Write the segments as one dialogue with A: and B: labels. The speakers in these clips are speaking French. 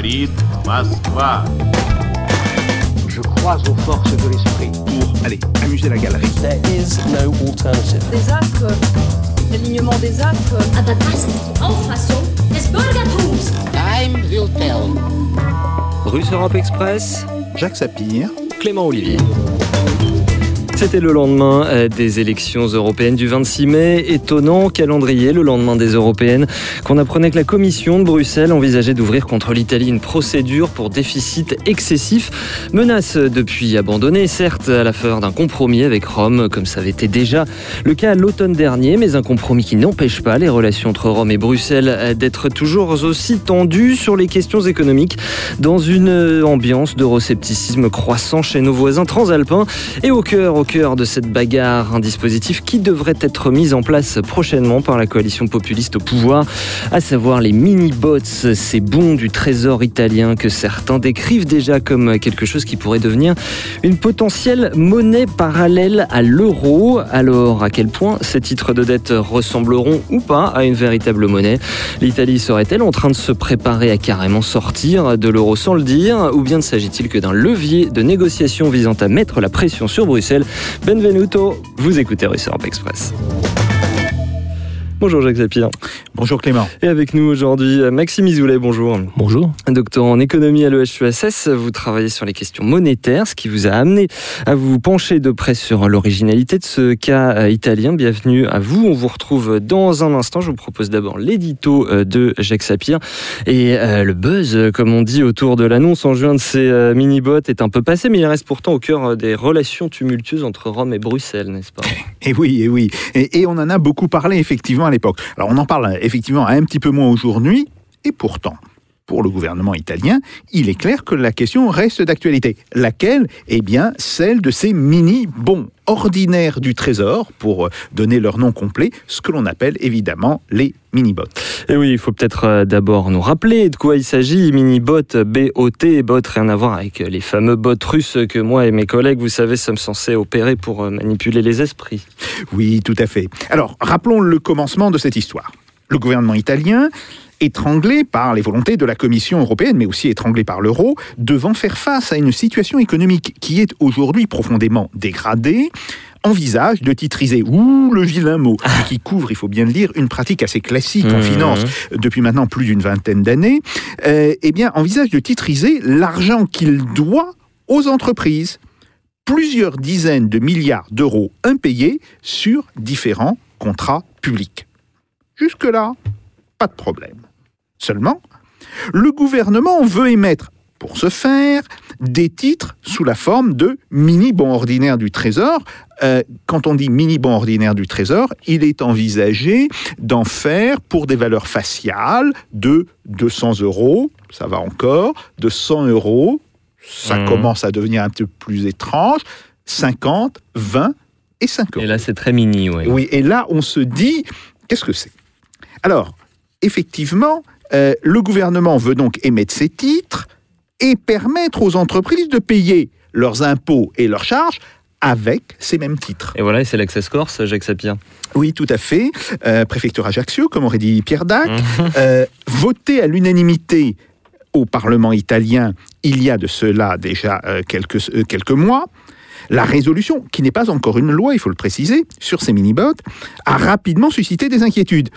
A: говорит Москва.
B: Je crois aux forces de l'esprit.
C: Pour, allez, amuser la galerie.
D: There is no alternative.
E: des astres, l'alignement des astres.
F: Aber das ist die Auffassung des Bürgertums.
B: Time will tell.
G: Russe Europe Express,
C: Jacques Sapir.
G: Clément Olivier. C'était le lendemain euh, des élections européennes du 26 mai. Étonnant calendrier le lendemain des européennes qu'on apprenait que la Commission de Bruxelles envisageait d'ouvrir contre l'Italie une procédure pour déficit excessif. Menace depuis abandonnée, certes, à la faveur d'un compromis avec Rome, comme ça avait été déjà le cas l'automne dernier, mais un compromis qui n'empêche pas les relations entre Rome et Bruxelles euh, d'être toujours aussi tendues sur les questions économiques dans une euh, ambiance d'euroscepticisme croissant chez nos voisins transalpins et au cœur, au cœur de cette bagarre, un dispositif qui devrait être mis en place prochainement par la coalition populiste au pouvoir, à savoir les mini-bots, ces bons du trésor italien que certains décrivent déjà comme quelque chose qui pourrait devenir une potentielle monnaie parallèle à l'euro. Alors, à quel point ces titres de dette ressembleront ou pas à une véritable monnaie? L'Italie serait-elle en train de se préparer à carrément sortir de l'euro sans le dire? Ou bien ne s'agit-il que d'un levier de négociation visant à mettre la pression sur Bruxelles Benvenuto, vous écoutez Russe Europe Express. Bonjour Jacques Sapir.
C: Bonjour Clément.
G: Et avec nous aujourd'hui, Maxime Isoulet, bonjour.
D: Bonjour.
G: Docteur en économie à l'EHESS, vous travaillez sur les questions monétaires, ce qui vous a amené à vous pencher de près sur l'originalité de ce cas euh, italien. Bienvenue à vous. On vous retrouve dans un instant. Je vous propose d'abord l'édito euh, de Jacques Sapir. Et euh, le buzz, euh, comme on dit, autour de l'annonce en juin de ces euh, mini-bots est un peu passé, mais il reste pourtant au cœur euh, des relations tumultueuses entre Rome et Bruxelles, n'est-ce pas?
C: Et oui, et oui. Et, et on en a beaucoup parlé effectivement l'époque. Alors on en parle effectivement un petit peu moins aujourd'hui, et pourtant, pour le gouvernement italien, il est clair que la question reste d'actualité. Laquelle? Eh bien, celle de ces mini-bons ordinaires du Trésor, pour euh, donner leur nom complet, ce que l'on appelle évidemment les mini-bots.
G: Et oui, il faut peut-être euh, d'abord nous rappeler de quoi il s'agit. Mini-bot, B-O-T, bot, rien à voir avec les fameux bots russes que moi et mes collègues, vous savez, sommes censés opérer pour euh, manipuler les esprits.
C: Oui, tout à fait. Alors, rappelons le commencement de cette histoire. Le gouvernement italien, étranglé par les volontés de la Commission européenne, mais aussi étranglé par l'euro, devant faire face à une situation économique qui est aujourd'hui profondément dégradée, envisage de titriser, ouh, le vilain mot, et qui couvre, il faut bien le dire, une pratique assez classique en
G: Mhm.
C: finance depuis maintenant plus d'une vingtaine d'années, euh, eh bien, envisage de titriser l'argent qu'il doit aux entreprises. Plusieurs dizaines de milliards d'euros impayés sur différents contrats publics. Jusque-là, pas de problème. Seulement, le gouvernement veut émettre, pour ce faire, des titres sous la forme de mini-bons ordinaires du Trésor. Euh, quand on dit mini-bons ordinaires du Trésor, il est envisagé d'en faire pour des valeurs faciales de 200 euros, ça va encore, de 100 euros, ça
G: Mhm.
C: commence à devenir un peu plus étrange, 50, 20 et 5 euros.
G: Et là, c'est très mini, ouais.
C: Oui, et là, on se dit, qu'est-ce que c'est? Alors, effectivement, euh, le gouvernement veut donc émettre ces titres et permettre aux entreprises de payer leurs impôts et leurs charges avec ces mêmes titres.
G: Et voilà, et c'est l'Access Corse, Jacques Sapir.
C: Oui, tout à fait. Euh, préfecture Ajaccio, comme aurait dit Pierre Dac, euh, voté à l'unanimité au Parlement italien il y a de cela déjà euh, quelques, quelques mois. La résolution, qui n'est pas encore une loi, il faut le préciser, sur ces mini-bots, a rapidement suscité des inquiétudes.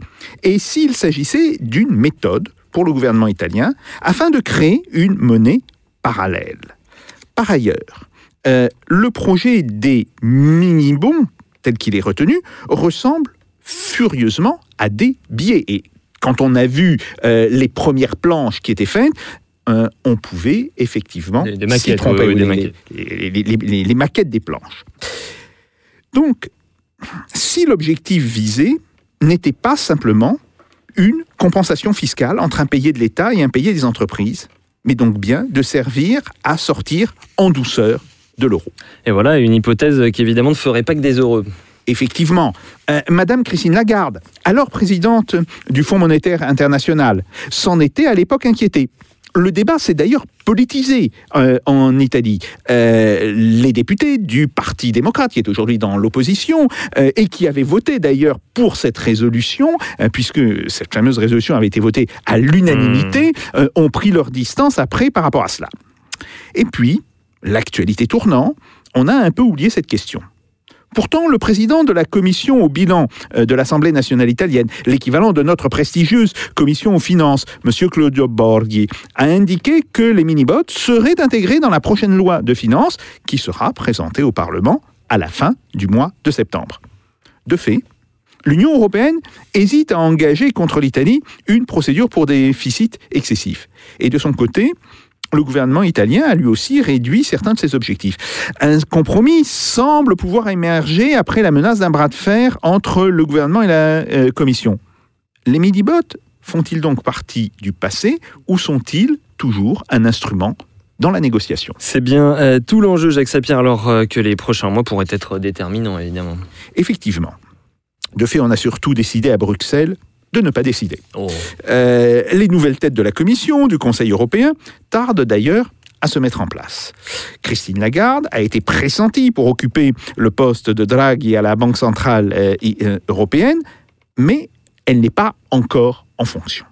C: Et s'il s'agissait d'une méthode pour le gouvernement italien afin de créer une monnaie parallèle. Par ailleurs, euh, le projet des mini-bons, tel qu'il est retenu, ressemble furieusement à des billets. Et quand on a vu euh, les premières planches qui étaient faites, euh, on pouvait effectivement
G: Des- des
C: s'y
G: maquettes,
C: tromper,
G: oui, oui,
C: les,
G: des maquettes.
C: les- les- les- les- les maquettes des planches. Donc, si l'objectif visé n'était pas simplement une compensation fiscale entre un payé de l'État et un payé des entreprises, mais donc bien de servir à sortir en douceur de l'euro.
G: Et voilà, une hypothèse qui évidemment ne ferait pas que des heureux.
C: Effectivement, euh, Madame Christine Lagarde, alors présidente du Fonds monétaire international, s'en était à l'époque inquiétée. Le débat s'est d'ailleurs politisé euh, en Italie. Euh, les députés du Parti démocrate, qui est aujourd'hui dans l'opposition, euh, et qui avaient voté d'ailleurs pour cette résolution, euh, puisque cette fameuse résolution avait été votée à l'unanimité, euh, ont pris leur distance après par rapport à cela. Et puis, l'actualité tournant, on a un peu oublié cette question. Pourtant, le président de la commission au bilan euh, de l'Assemblée nationale italienne, l'équivalent de notre prestigieuse commission aux finances, M. Claudio Borghi, a indiqué que les mini-bots seraient intégrés dans la prochaine loi de finances qui sera présentée au Parlement à la fin du mois de septembre. De fait, l'Union européenne hésite à engager contre l'Italie une procédure pour déficit excessif. Et de son côté, le gouvernement italien a lui aussi réduit certains de ses objectifs. Un compromis semble pouvoir émerger après la menace d'un bras de fer entre le gouvernement et la euh, Commission. Les midi-bots font-ils donc partie du passé ou sont-ils toujours un instrument dans la négociation?
G: C'est bien euh, tout l'enjeu, Jacques Sapir, alors euh, que les prochains mois pourraient être déterminants, évidemment.
C: Effectivement. De fait, on a surtout décidé à Bruxelles de ne pas décider.
G: Oh.
C: Euh, les nouvelles têtes de la Commission, du Conseil européen, tardent d'ailleurs à se mettre en place. Christine Lagarde a été pressentie pour occuper le poste de Draghi à la Banque centrale euh, euh, européenne, mais elle n'est pas encore en fonction.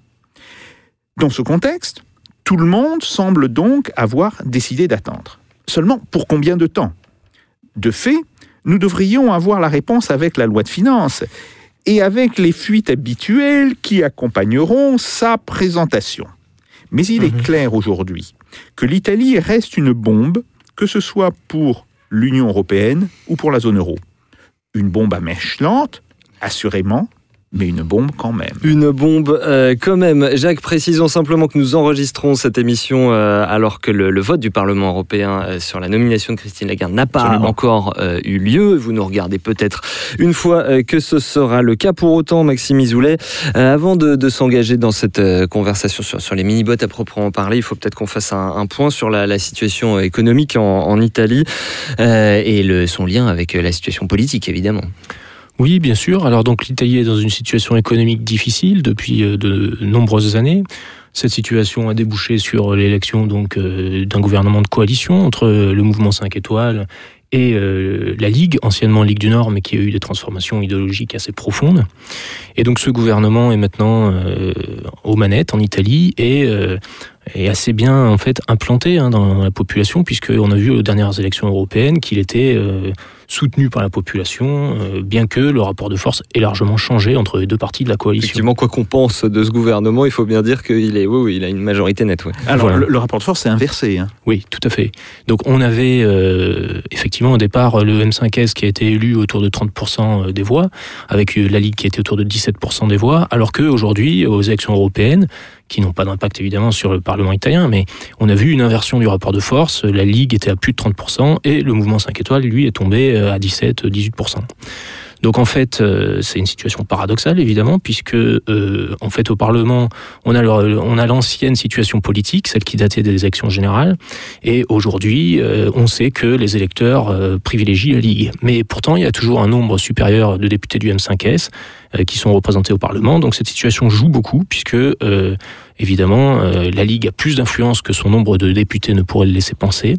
C: Dans ce contexte, tout le monde semble donc avoir décidé d'attendre. Seulement, pour combien de temps? De fait, nous devrions avoir la réponse avec la loi de finances et avec les fuites habituelles qui accompagneront sa présentation. Mais il est clair aujourd'hui que l'Italie reste une bombe, que ce soit pour l'Union européenne ou pour la zone euro. Une bombe à mèche lente, assurément, mais une bombe quand même.
G: Une bombe euh, quand même. Jacques, précisons simplement que nous enregistrons cette émission euh, alors que le, le vote du Parlement européen euh, sur la nomination de Christine Lagarde n'a pas
C: Absolument.
G: encore eu lieu. Vous nous regardez peut-être une fois que ce sera le cas. Pour autant, Maxime Isoulet, avant de, de s'engager dans cette conversation sur, sur les mini-bots à proprement parler, il faut peut-être qu'on fasse un, un point sur la, la situation économique en, en Italie et le, son lien avec la situation politique, évidemment.
H: Oui, bien sûr. Alors donc l'Italie est dans une situation économique difficile depuis euh, de nombreuses années. Cette situation a débouché sur l'élection donc euh, d'un gouvernement de coalition entre euh, le mouvement 5 étoiles et la Ligue, anciennement Ligue du Nord, mais qui a eu des transformations idéologiques assez profondes. Et donc ce gouvernement est maintenant aux manettes en Italie et est assez bien en fait implanté hein, dans la population, puisqu'on a vu aux dernières élections européennes qu'il était soutenu par la population, euh, bien que le rapport de force ait largement changé entre les deux parties de la coalition.
G: Effectivement, quoi qu'on pense de ce gouvernement, il faut bien dire qu'il est, oui, oui, il a une majorité nette. ouais.
C: Alors,
H: Voilà.
C: le, le rapport de force est inversé. hein.
H: Oui, tout à fait. Donc on avait euh, effectivement au départ le M5S qui a été élu autour de 30% des voix, avec euh, la Ligue qui était autour de 17% des voix, alors qu'aujourd'hui, aux élections européennes, qui n'ont pas d'impact évidemment sur le Parlement italien, mais on a vu une inversion du rapport de force. La Ligue était à plus de 30% et le mouvement 5 étoiles, lui, est tombé euh, à 17-18%. Donc en fait, euh, c'est une situation paradoxale évidemment, puisque euh, en fait au Parlement, on a l'ancienne situation politique, celle qui datait des élections générales, et aujourd'hui, on sait que les électeurs privilégient la Ligue. Mais pourtant, il y a toujours un nombre supérieur de députés du M5S euh, qui sont représentés au Parlement. Donc cette situation joue beaucoup, puisque évidemment, euh, la Ligue a plus d'influence que son nombre de députés ne pourrait le laisser penser.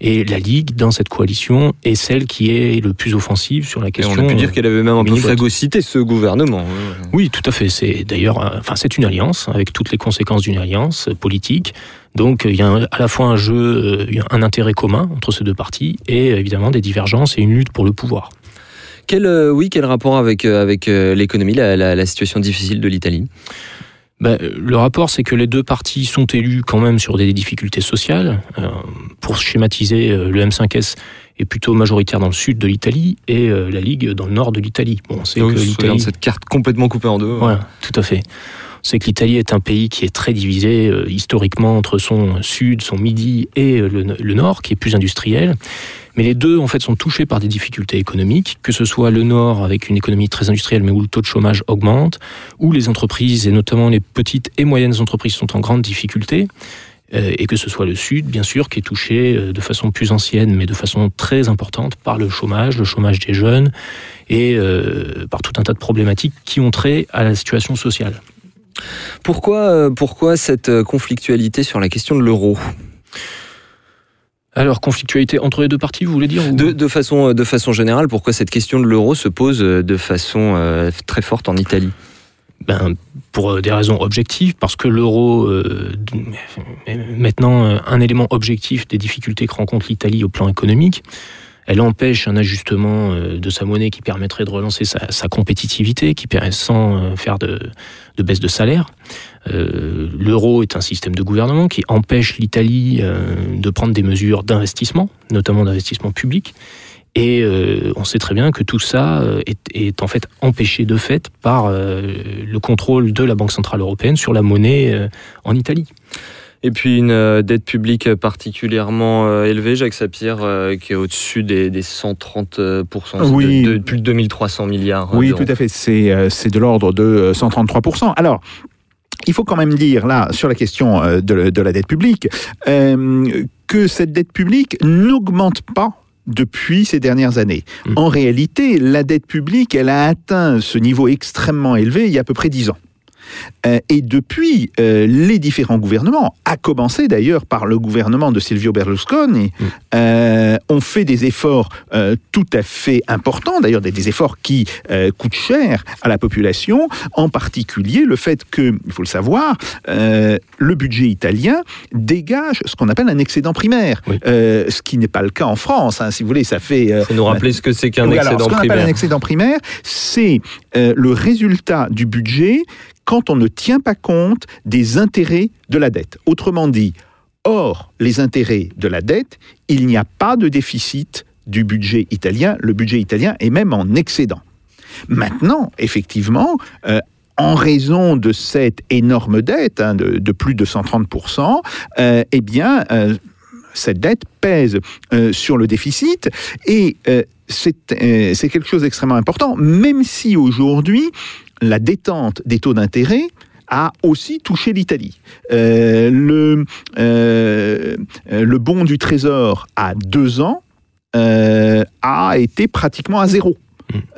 H: Et la Ligue, dans cette coalition, est celle qui est le plus offensive sur la
G: Et
H: question.
G: on a pu dire qu'elle avait même un peu phagocyté ce gouvernement.
H: Oui, tout à fait. C'est d'ailleurs, euh, enfin, c'est une alliance avec toutes les conséquences d'une alliance euh, politique. Donc, il y a un- à la fois un jeu, euh, un intérêt commun entre ces deux parties et euh, évidemment des divergences et une lutte pour le pouvoir.
G: Quel, euh, oui, quel rapport avec, euh, avec euh, l'économie, la, la- la situation difficile de l'Italie?
H: Ben, le rapport, c'est que les deux partis sont élus quand même sur des difficultés sociales. Euh, pour schématiser, euh, le M5S est plutôt majoritaire dans le sud de l'Italie et euh, la Ligue dans le nord de l'Italie. Bon, on sait
G: Donc,
H: que l'Italie
G: cette carte complètement coupée en deux.
H: Voilà, tout à fait. Sait que l'Italie est un pays qui est très divisé euh, historiquement entre son sud, son midi et euh, le, nord, qui est plus industriel. Mais les deux, en fait, sont touchés par des difficultés économiques, que ce soit le nord avec une économie très industrielle, mais où le taux de chômage augmente, où les entreprises, et notamment les petites et moyennes entreprises, sont en grande difficulté. Euh, et que ce soit le Sud, bien sûr, qui est touché de façon plus ancienne, mais de façon très importante par le chômage, le chômage des jeunes, et par tout un tas de problématiques qui ont trait à la situation sociale.
G: Pourquoi, euh, pourquoi cette euh, conflictualité sur la question de l'euro?
H: Alors, conflictualité entre les deux parties, vous voulez dire ou-
G: de, de façon, euh, de façon générale, pourquoi cette question de l'euro se pose de façon euh, très forte en Italie?
H: Ben, pour des raisons objectives, parce que l'euro euh, est maintenant un élément objectif des difficultés que rencontre l'Italie au plan économique. Elle empêche un ajustement euh, de sa monnaie qui permettrait de relancer sa, compétitivité, qui permet sans euh, faire de, baisse de salaire. Euh, L'euro est un système de gouvernement qui empêche l'Italie de prendre des mesures d'investissement, notamment d'investissement public. Et on sait très bien que tout ça est, est en fait empêché de fait par le contrôle de la Banque Centrale Européenne sur la monnaie en Italie.
G: Et puis une euh, dette publique particulièrement euh, élevée, Jacques Sapir, euh, qui est au-dessus des, des 130 euh, pourcents, c'est
C: Oui.
G: de, de plus de 2300 milliards.
C: Oui,
G: d'euros.
C: tout à fait. C'est c'est de l'ordre de euh, 133%. Alors, il faut quand même dire, là, sur la question de, de la dette publique, euh, que cette dette publique n'augmente pas depuis ces dernières années.
H: Mm.
C: En réalité, la dette publique, elle a atteint ce niveau extrêmement élevé il y a à peu près 10 ans. Euh, et depuis, euh, les différents gouvernements, à commencer d'ailleurs par le gouvernement de Silvio Berlusconi,
H: Mm.
C: euh, ont fait des efforts tout à fait importants, d'ailleurs des, des efforts qui coûtent cher à la population, en particulier le fait que, il faut le savoir, le budget italien dégage ce qu'on appelle un excédent primaire,
H: Oui.
C: Euh, ce qui n'est pas le cas en France. hein, si vous voulez, ça fait euh,
G: C'est nous rappeler ce que c'est qu'un
C: oui, alors,
G: excédent
C: ce qu'on appelle
G: primaire.
C: un excédent primaire, c'est euh, le résultat du budget quand on ne tient pas compte des intérêts de la dette. Autrement dit, hors les intérêts de la dette, il n'y a pas de déficit du budget italien. Le budget italien est même en excédent. Maintenant, effectivement, euh, en raison de cette énorme dette hein, de, plus de 130%, euh, eh bien, euh, cette dette pèse euh, sur le déficit et c'est quelque chose d'extrêmement important, même si aujourd'hui, la détente des taux d'intérêt a aussi touché l'Italie. Euh, le, euh, le bon du Trésor à deux ans euh, a été pratiquement à zéro.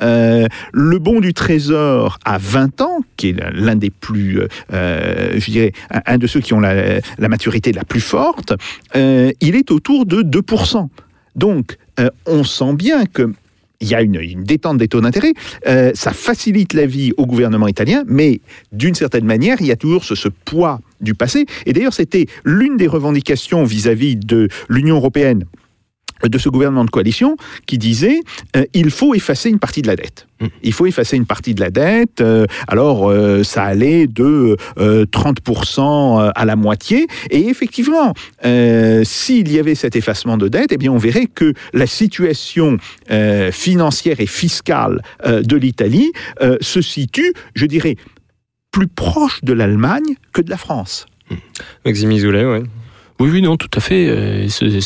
C: Euh, le bon du Trésor à 20 ans, qui est l'un des plus, euh, je dirais, un, de ceux qui ont la, la maturité la plus forte, euh, il est autour de 2%. Donc, on sent bien que il y a une, détente des taux d'intérêt, euh, ça facilite la vie au gouvernement italien, mais d'une certaine manière, il y a toujours ce poids du passé. Et d'ailleurs, c'était l'une des revendications vis-à-vis de l'Union européenne de ce gouvernement de coalition qui disait euh, il faut effacer une partie de la dette.
H: Mm.
C: Il faut effacer une partie de la dette. euh, alors, euh, ça allait de euh, 30% à la moitié. Et effectivement, s'il y avait cet effacement de dette, eh bien, on verrait que la situation financière et fiscale de l'Italie se situe, je dirais, plus proche de l'Allemagne que de la France.
G: Maxime Izoulet, ouais.
H: Oui, oui, non, tout à fait. euh, ce-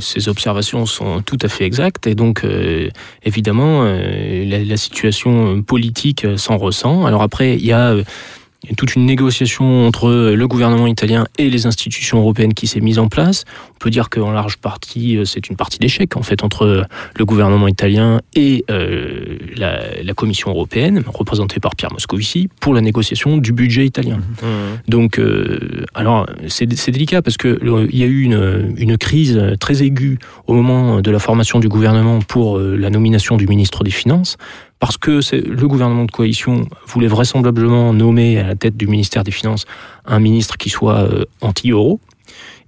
H: ces, observations sont tout à fait exactes. Et donc, euh, évidemment, euh, la, la situation politique euh, s'en ressent. Alors après, il y a euh, toute une négociation entre le gouvernement italien et les institutions européennes qui s'est mise en place. On peut dire qu'en large partie, euh, c'est une partie d'échec, en fait, entre le gouvernement italien et euh, la, la Commission européenne, représentée par Pierre Moscovici, pour la négociation du budget italien.
G: Mmh.
H: Donc, euh, alors, c'est délicat parce que le- il y a eu une, une crise très aiguë au moment de la formation du gouvernement pour euh, la nomination du ministre des Finances, parce que le gouvernement de coalition voulait vraisemblablement nommer à la tête du ministère des Finances un ministre qui soit euh, anti-euro.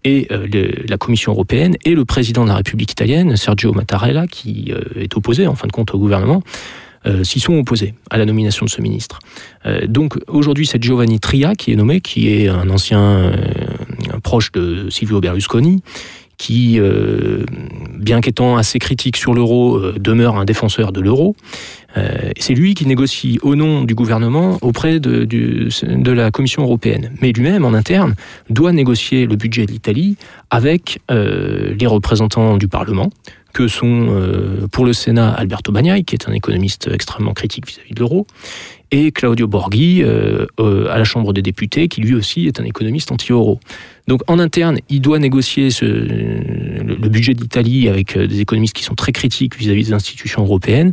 H: Et euh, la Commission européenne et le président de la République italienne, Sergio Mattarella, qui euh, est opposé en fin de compte au gouvernement, s'y sont opposés à la nomination de ce ministre. Euh, donc aujourd'hui, c'est Giovanni Tria qui est nommé, qui est un ancien euh, proche de Silvio Berlusconi, qui, euh, bien qu'étant assez critique sur l'euro, euh, demeure un défenseur de l'euro. Euh, c'est lui qui négocie au nom du gouvernement auprès de, la Commission européenne. Mais lui-même, en interne, doit négocier le budget de l'Italie avec les représentants du Parlement, que sont euh, pour le Sénat Alberto Bagnaï, qui est un économiste extrêmement critique vis-à-vis de l'euro, et Claudio Borghi euh, euh, à la Chambre des députés, qui lui aussi est un économiste anti-euro. Donc en interne, il doit négocier le, le budget d'Italie avec des économistes qui sont très critiques vis-à-vis des institutions européennes.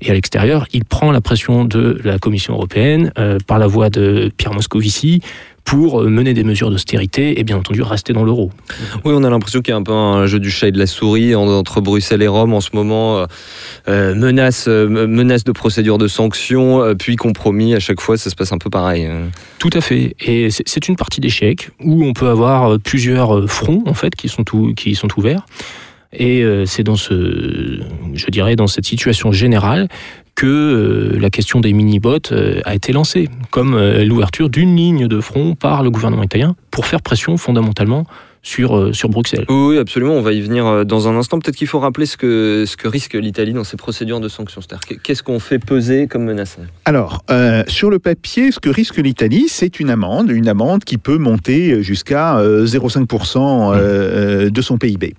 H: Et à l'extérieur, il prend la pression de la Commission européenne par la voix de Pierre Moscovici pour euh, mener des mesures d'austérité et bien entendu rester dans l'euro.
G: Oui, on a l'impression qu'il y a un peu un jeu du chat et de la souris en- entre Bruxelles et Rome en ce moment. euh, euh, menace, euh, menace de procédure de sanctions, euh, puis compromis. À chaque fois, ça se passe un peu pareil.
H: Tout à fait. Et c'est- une partie d'échec où on peut avoir plusieurs fronts en fait qui sont, tout- qui sont ouverts. Et c'est dans ce, je dirais, dans cette situation générale que euh, la question des mini-bots euh, a été lancée, comme euh, l'ouverture d'une ligne de front par le gouvernement italien pour faire pression fondamentalement sur, euh, sur Bruxelles.
G: Oui, oui, absolument. On va y venir dans un instant. Peut-être qu'il faut rappeler ce que, ce que risque l'Italie dans ses procédures de sanctions. Qu'est-ce qu'on fait peser comme menace
C: Alors, euh, sur le papier, ce que risque l'Italie, c'est une amende, une amende qui peut monter jusqu'à euh, 0,5% euh, euh, de son PIB.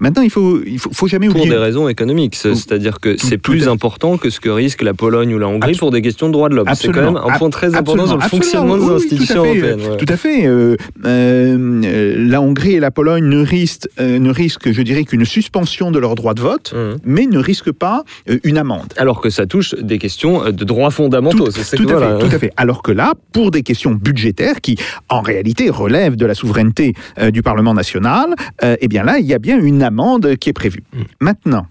C: Maintenant, il faut, il faut, faut jamais
G: Pour
C: oublier.
G: des raisons économiques. C'est-
C: Tout-
G: C'est-à-dire que
C: tout-
G: c'est
C: tout
G: plus important que ce que risque la Pologne ou la Hongrie pour des questions de droits de l'homme. C'est quand même un point très important sur le
C: Absolument,
G: fonctionnement des
C: Oui,
G: institutions
C: tout à fait,
G: européennes. ouais.
C: Tout à fait. euh, euh, euh, la Hongrie et la Pologne ne risquent, euh, ne risquent je dirais, qu'une suspension de leur droit de vote,
G: Mhm.
C: mais ne risquent pas euh, une amende.
G: Alors que ça touche des questions euh, de droits fondamentaux.
C: Tout, tout
G: que
C: à
G: voilà.
C: fait, tout à fait. Alors que là, pour des questions budgétaires qui, en réalité, relèvent de la souveraineté euh, du Parlement national, euh, eh bien là, il y a bien une amende qui est prévue.
H: Mm.
C: Maintenant,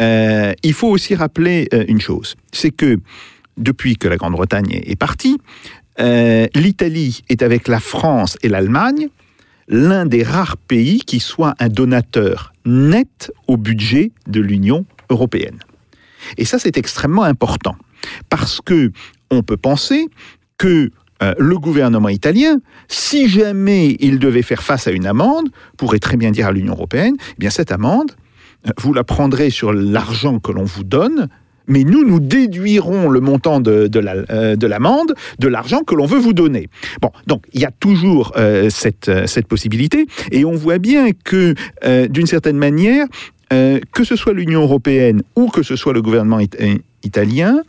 C: euh, il faut aussi rappeler euh, une chose, c'est que depuis que la Grande-Bretagne est est partie, euh, l'Italie est avec la France et l'Allemagne l'un des rares pays qui soit un donateur net au budget de l'Union européenne. Et ça, c'est extrêmement important parce que on peut penser que euh, le gouvernement italien, si jamais il devait faire face à une amende, pourrait très bien dire à l'Union européenne, eh bien cette amende, euh, vous la prendrez sur l'argent que l'on vous donne, mais nous, nous déduirons le montant de, euh, de l'amende de l'argent que l'on veut vous donner. Bon, donc il y a toujours cette, possibilité, et on voit bien que, d'une certaine manière, que ce soit l'Union européenne ou que ce soit le gouvernement it- italien,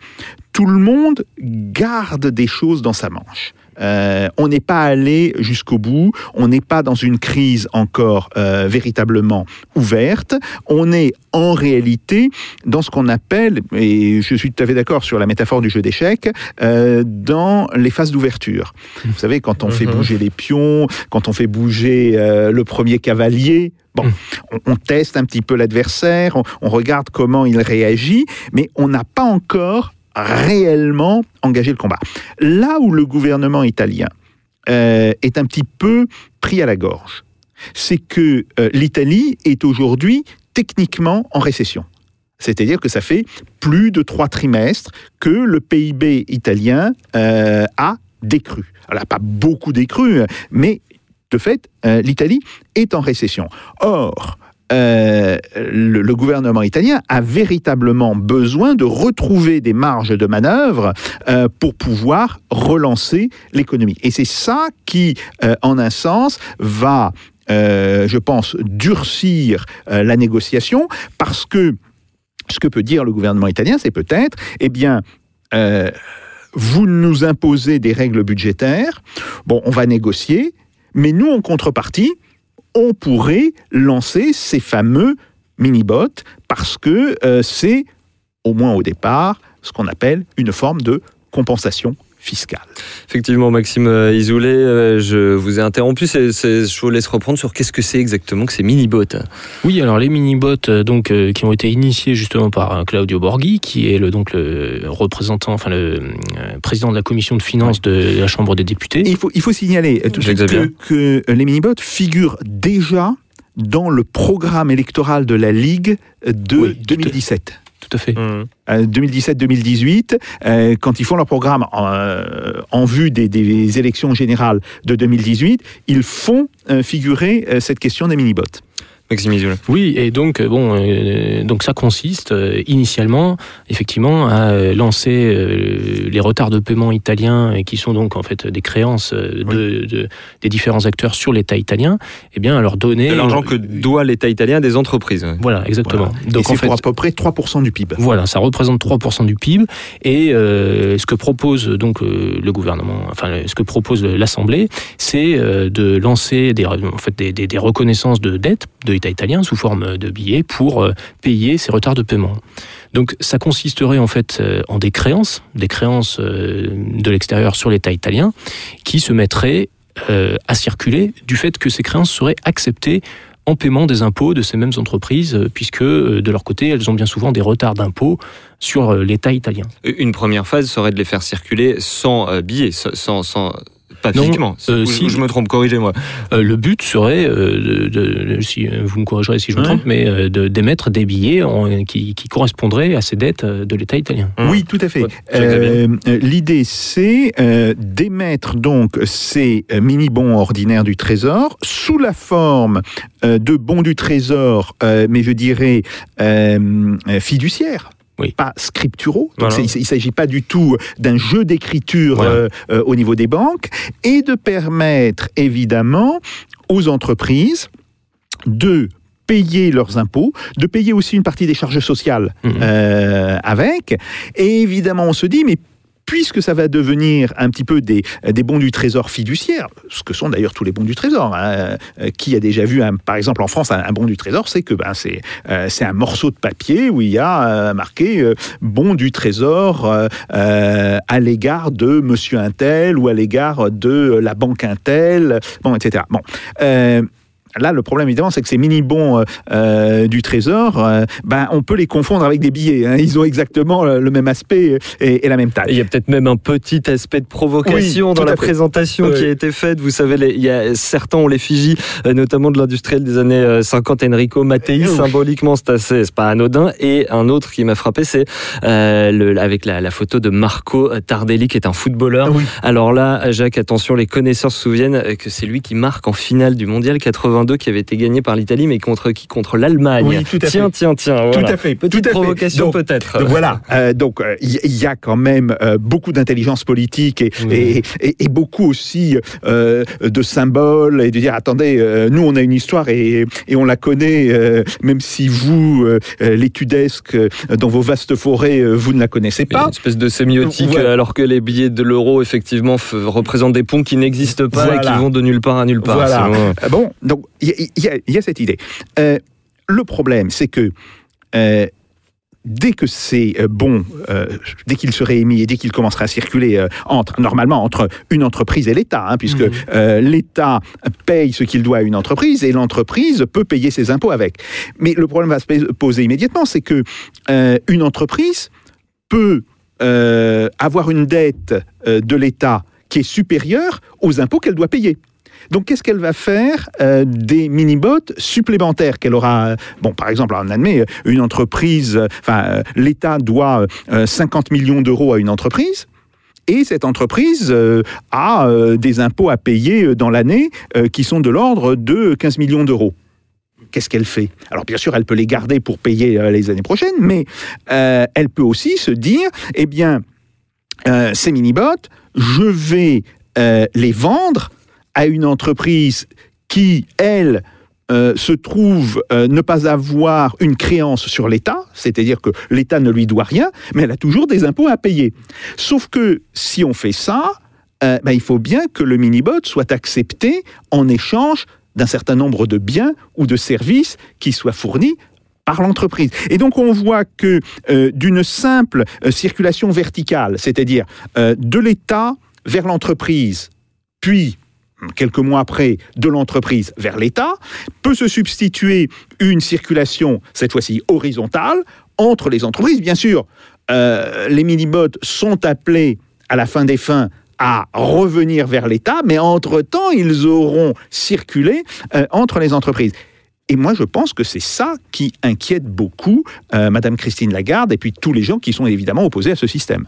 C: tout le monde garde des choses dans sa manche. Euh, on n'est pas allé jusqu'au bout, on n'est pas dans une crise encore euh, véritablement ouverte, on est en réalité dans ce qu'on appelle, et je suis tout à fait d'accord sur la métaphore du jeu d'échecs, euh, dans les phases d'ouverture. Vous savez, quand on fait
G: Mhm.
C: bouger les pions, quand on fait bouger le premier cavalier, bon, on, on teste un petit peu l'adversaire, on, on regarde comment il réagit, mais on n'a pas encore réellement engagé le combat. Là où le gouvernement italien euh, est un petit peu pris à la gorge, c'est que euh, l'Italie est aujourd'hui techniquement en récession. C'est-à-dire que ça fait plus de trois trimestres que le PIB italien euh, a décru. Alors, pas beaucoup décru, mais de fait, l'Italie est en récession. Or, euh, le, gouvernement italien a véritablement besoin de retrouver des marges de manœuvre euh, pour pouvoir relancer l'économie. Et c'est ça qui, euh, en un sens, va, je pense, durcir la négociation parce que ce que peut dire le gouvernement italien, c'est peut-être, eh bien, vous nous imposez des règles budgétaires, bon, on va négocier, mais nous, en contrepartie, on pourrait lancer ces fameux mini-bots parce que euh, c'est, au moins au départ, ce qu'on appelle une forme de compensation fiscale.
G: Effectivement, Maxime euh, Isoulé, euh, je vous ai interrompu. Je vous laisse reprendre sur qu'est-ce que c'est exactement que ces mini-bots.
H: Oui, alors les mini-bots euh, donc qui ont été initiés justement par Claudio Borghi, qui est le, donc le représentant, enfin le euh, président de la commission de finances de la Chambre des députés.
C: Et il faut, il faut signaler tout de que, que les mini-bots figurent déjà dans le programme électoral de la Ligue de
H: Oui, tout à-
C: 2017.
H: Tout à fait.
C: Euh, 2017-2018, euh, quand ils font leur programme en, euh, en vue des, des élections générales de 2018, ils font euh, figurer euh, cette question des mini-bots.
G: Maxime.
H: Oui, et donc euh, bon, euh, donc ça consiste euh, initialement, effectivement, à euh, lancer euh, les retards de paiement italiens et qui sont donc en fait des créances euh, de, de- des différents acteurs sur l'État italien, et bien à leur donner
G: De l'argent que doit l'État italien à des entreprises. ouais.
H: Voilà, exactement.
C: Voilà.
H: Donc
C: et
H: en
C: c'est
H: fait,
C: pour à peu près 3% du PIB.
H: Voilà, ça représente 3% du PIB. Et euh, ce que propose donc euh, le gouvernement, enfin ce que propose l'Assemblée, c'est euh, de lancer des, en fait, des, des- des reconnaissances de dettes de italien sous forme de billets pour euh, payer ces retards de paiement. Donc ça consisterait en fait euh, en des créances, des créances euh, de l'extérieur sur l'État italien, qui se mettraient à circuler du fait que ces créances seraient acceptées en paiement des impôts de ces mêmes entreprises, puisque de leur côté, elles ont bien souvent des retards d'impôts sur l'État italien.
G: Une première phase serait de les faire circuler sans billets, sans, sans- pas
H: Non,
G: physiquement.
H: euh, si.
G: je me trompe, corrigez-moi.
H: Euh, le but serait, euh, de, de- de- si vous me corrigerez si je me
C: Ouais.
H: trompe, mais euh, de- d'émettre des billets en- qui, qui correspondraient à ces dettes de l'État italien.
G: Hum.
C: Oui, tout à fait.
G: Ouais,
C: L'idée, c'est euh, d'émettre donc ces mini-bons ordinaires du Trésor sous la forme euh, de bons du Trésor, euh, mais je dirais fiduciaires.
H: Oui.
C: Pas scripturaux. Donc
G: Voilà.
C: il ne s'agit pas du tout d'un jeu d'écriture
H: Voilà.
C: euh, euh, au niveau des banques et de permettre évidemment aux entreprises de payer leurs impôts, de payer aussi une partie des charges sociales
H: Mhm.
C: euh, avec. Et évidemment, on se dit, mais puisque ça va devenir un petit peu des, bons du trésor fiduciaires, ce que sont d'ailleurs tous les bons du trésor, hein, euh, qui a déjà vu, un- par exemple en France, un, bon du trésor, c'est que ben, c'est euh, c'est un morceau de papier où il y a euh, marqué bon du trésor à l'égard de monsieur Intel ou à l'égard de la banque Intel, bon, etc. Bon. Là, le problème, évidemment, c'est que ces mini-bons euh, euh, du Trésor, euh, ben, on peut les confondre avec des billets. hein. Ils ont exactement le, même aspect et, et la même
G: Et Il
C: taille.
G: y a peut-être même un petit aspect de provocation
C: Oui,
G: dans la
C: fait.
G: présentation
C: Oui.
G: qui a été faite. Vous savez, les- il y a, certains ont l'effigie, notamment de l'industriel des années euh, 50, Enrico Mattei.
C: Oui.
G: Symboliquement, c'est assez, c'est pas anodin. Et un autre qui m'a frappé, c'est euh, le- avec la, la photo de Marco Tardelli, qui est un footballeur.
C: Oui.
G: Alors là, Jacques, attention, les connaisseurs se souviennent que c'est lui qui marque en finale du Mondial 82 qui avait été gagné par l'Italie, mais contre qui? Contre l'Allemagne.
C: Oui, tout à
G: tiens,
C: fait.
G: tiens, tiens,
C: Tout
G: voilà.
C: à fait.
G: Petite
C: tout à
G: provocation peut-être.
C: Voilà, Euh, donc euh, il y, a quand même euh, beaucoup d'intelligence politique et,
G: Oui.
C: et, et- et beaucoup aussi de symboles et de dire attendez, nous on a une histoire et, et on la connaît, même si vous, les tudesques, dans vos vastes forêts, vous ne la connaissez
G: Une
C: pas.
G: espèce de sémiotique,
C: Voilà.
G: alors que les billets de l'euro, effectivement, représentent des ponts qui n'existent pas et qui vont de nulle part à nulle part.
C: Voilà. Bon, donc il y, a- y y cette idée. Euh, le problème, c'est que euh, dès que c'est euh, bon, euh, dès qu'il serait émis et dès qu'il commencerait à circuler euh, entre, normalement entre une entreprise et l'État, hein, puisque
H: Mhm.
C: euh, l'État paye ce qu'il doit à une entreprise et l'entreprise peut payer ses impôts avec. Mais le problème va se pos- poser immédiatement, c'est que une entreprise peut avoir une dette de l'État qui est supérieure aux impôts qu'elle doit payer. Donc, qu'est-ce qu'elle va faire euh, des mini-bots supplémentaires qu'elle aura euh, Bon, par exemple, on admet, euh, une entreprise, enfin, l'État doit euh, 50 millions d'euros à une entreprise. Et cette entreprise a des impôts à payer dans l'année qui sont de l'ordre de 15 millions d'euros. Qu'est-ce qu'elle fait? Alors bien sûr, elle peut les garder pour payer les années prochaines, mais elle peut aussi se dire, eh bien, ces mini-bots, je vais les vendre à une entreprise qui, elle, euh, se trouve euh, ne pas avoir une créance sur l'État, c'est-à-dire que l'État ne lui doit rien, mais elle a toujours des impôts à payer. Sauf que si on fait ça, euh, ben, il faut bien que le mini-bot soit accepté en échange d'un certain nombre de biens ou de services qui soient fournis par l'entreprise. Et donc on voit que d'une simple circulation verticale, c'est-à-dire de l'État vers l'entreprise, puis quelques mois après, de l'entreprise vers l'État, peut se substituer une circulation, cette fois-ci horizontale, entre les entreprises. Bien sûr, euh, les mini-bots sont appelés à la fin des fins à revenir vers l'État, mais entre-temps, ils auront circulé euh, entre les entreprises. Et moi, je pense que c'est ça qui inquiète beaucoup euh, Madame Christine Lagarde et puis tous les gens qui sont évidemment opposés à ce système.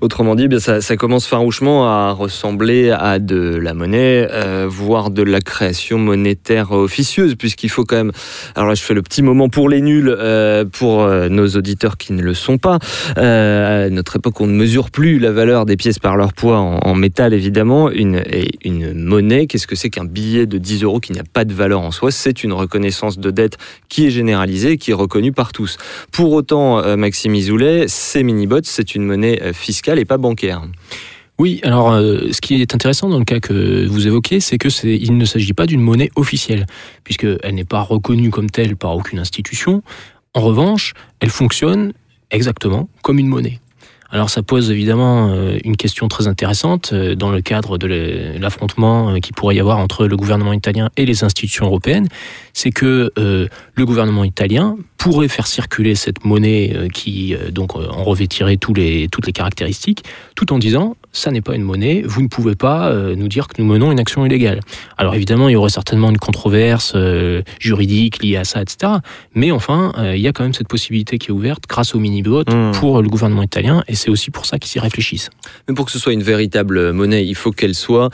G: Autrement dit, eh bien, ça, commence farouchement à ressembler à de la monnaie, euh, voire de la création monétaire officieuse, puisqu'il faut quand même. Alors là, je fais le petit moment pour les nuls, euh, pour euh, nos auditeurs qui ne le sont pas. À notre époque, on ne mesure plus la valeur des pièces par leur poids en, métal, évidemment. Une, et une monnaie, qu'est-ce que c'est qu'un billet de 10 euros qui n'a pas de valeur en soi? C'est une reconnaissance de dette qui est généralisée, qui est reconnue par tous. Pour autant, Maxime Isoulet, ces mini-bots, c'est une monnaie euh, et pas bancaire.
H: Oui, alors euh, ce qui est intéressant dans le cas que vous évoquez, c'est que il ne s'agit pas d'une monnaie officielle, puisqu'elle n'est pas reconnue comme telle par aucune institution. En revanche, elle fonctionne exactement comme une monnaie. Alors ça pose évidemment euh, une question très intéressante euh, dans le cadre de l'affrontement euh, qui pourrait y avoir entre le gouvernement italien et les institutions européennes, c'est que le gouvernement italien pourrait faire circuler cette monnaie qui donc en revêtirait toutes les caractéristiques, tout en disant ça n'est pas une monnaie, vous ne pouvez pas euh, nous dire que nous menons une action illégale. Alors évidemment, il y aurait certainement une controverse euh, juridique liée à ça, etc. Mais enfin, euh, il y a quand même cette possibilité qui est ouverte grâce au mini-bot
G: Mm.
H: pour le gouvernement italien, et c'est aussi pour ça qu'ils y réfléchissent.
G: Mais pour que ce soit une véritable monnaie, il faut qu'elle soit,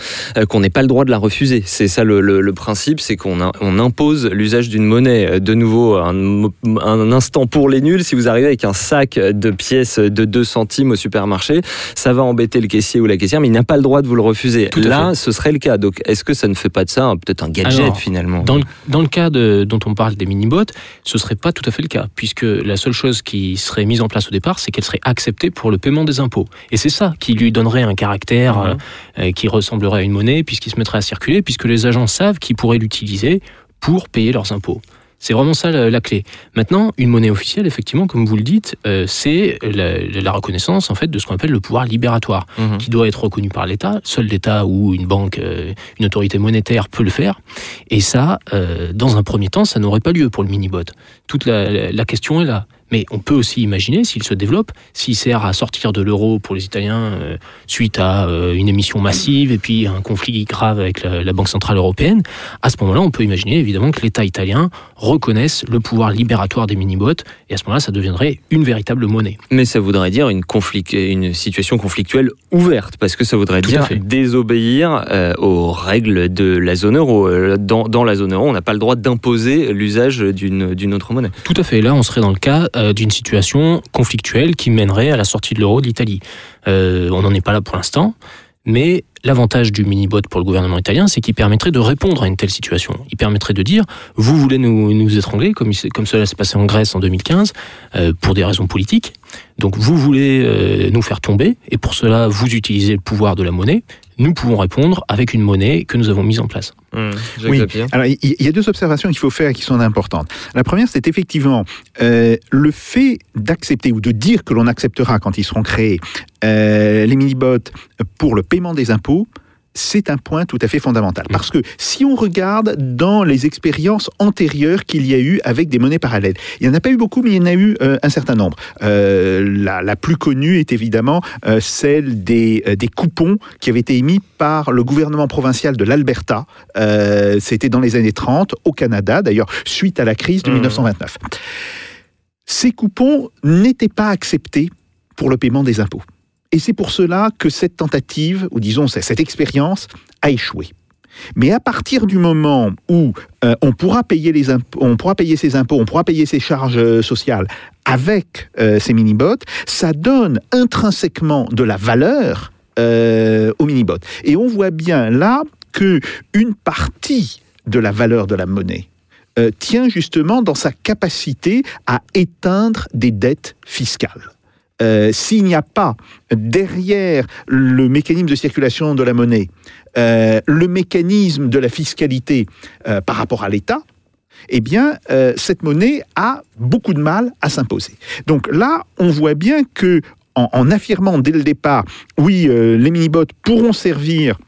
G: qu'on n'ait pas le droit de la refuser. C'est ça le, le- le principe, c'est qu'on on impose l'usage d'une monnaie. De nouveau, un, un instant pour les nuls, si vous arrivez avec un sac de pièces de 2 centimes au supermarché, ça va embêter le caissier ou la caissière, mais il n'a pas le droit de vous le refuser.
H: Tout
G: Là, ce serait le cas. Donc, est-ce que ça ne fait pas de ça un- peut-être un gadget
H: Alors,
G: finalement
H: Dans le, dans le cas de- dont on parle des mini-bots, ce serait pas tout à fait le cas, puisque la seule chose qui serait mise en place au départ, c'est qu'elle serait acceptée pour le paiement des impôts. Et c'est ça qui lui donnerait un caractère
G: Mhm.
H: euh, euh, qui ressemblerait à une monnaie, puisqu'il se mettrait à circuler, puisque les agents savent qu'ils pourraient l'utiliser pour payer leurs impôts. C'est vraiment ça la, la clé. Maintenant, une monnaie officielle, effectivement, comme vous le dites, euh, c'est la, la reconnaissance en fait de ce qu'on appelle le pouvoir libératoire
G: Mhm.
H: qui doit être reconnu par l'État. Seul l'État ou une banque, euh, une autorité monétaire peut le faire. Et ça, euh, dans un premier temps, ça n'aurait pas lieu pour le mini-bot. Toute la question est là. Mais on peut aussi imaginer, s'il se développe, s'il sert à sortir de l'euro pour les Italiens euh, suite à euh, une émission massive et puis un conflit grave avec la, la Banque Centrale Européenne, à ce moment-là, on peut imaginer évidemment que l'État italien reconnaisse le pouvoir libératoire des mini-bots et à ce moment-là, ça deviendrait une véritable monnaie.
G: Mais ça voudrait dire une, situation conflictuelle ouverte, parce que ça voudrait
H: Tout
G: dire désobéir euh, aux règles de la zone euro. Dans, dans la zone euro, on n'a pas le droit d'imposer l'usage d'une d'une autre monnaie.
H: Tout à fait. Là, on serait dans le cas euh, d'une situation conflictuelle qui mènerait à la sortie de l'euro de l'Italie. Euh, on n'en est pas là pour l'instant, mais l'avantage du mini-bot pour le gouvernement italien, c'est qu'il permettrait de répondre à une telle situation. Il permettrait de dire, vous voulez nous, étrangler, comme, cela s'est passé en Grèce en 2015, euh, pour des raisons politiques. Donc vous voulez nous faire tomber, et pour cela, vous utilisez le pouvoir de la monnaie. Nous pouvons répondre avec une monnaie que nous avons mise en place.
C: Oui. Alors, il y a deux observations qu'il faut faire et qui sont importantes. La première, c'est effectivement euh, le fait d'accepter ou de dire que l'on acceptera quand ils seront créés euh, les mini-bots pour le paiement des impôts. C'est un point tout à fait fondamental. Parce que si on regarde dans les expériences antérieures qu'il y a eu avec des monnaies parallèles, il n'y en a pas eu beaucoup, mais il y en a eu euh, un certain nombre. Euh, la, la plus connue est évidemment euh, celle des, des coupons qui avaient été émis par le gouvernement provincial de l'Alberta. C'était dans les années 30 au Canada, d'ailleurs, suite à la crise de
G: Mhm.
C: 1929. Ces coupons n'étaient pas acceptés pour le paiement des impôts. Et c'est pour cela que cette tentative, ou disons cette expérience, a échoué. Mais à partir du moment où euh, on pourra payer ses impôts, on pourra payer ses charges euh, sociales avec euh, ces mini-bots, ça donne intrinsèquement de la valeur aux mini-bots. Et on voit bien là que une partie de la valeur de la monnaie tient justement dans sa capacité à éteindre des dettes fiscales. Euh, S'il n'y a pas derrière le mécanisme de circulation de la monnaie euh, le mécanisme de la fiscalité euh, par rapport à l'État, eh bien, cette monnaie a beaucoup de mal à s'imposer. Donc là, on voit bien que en, affirmant dès le départ, oui, les mini-bots pourront servir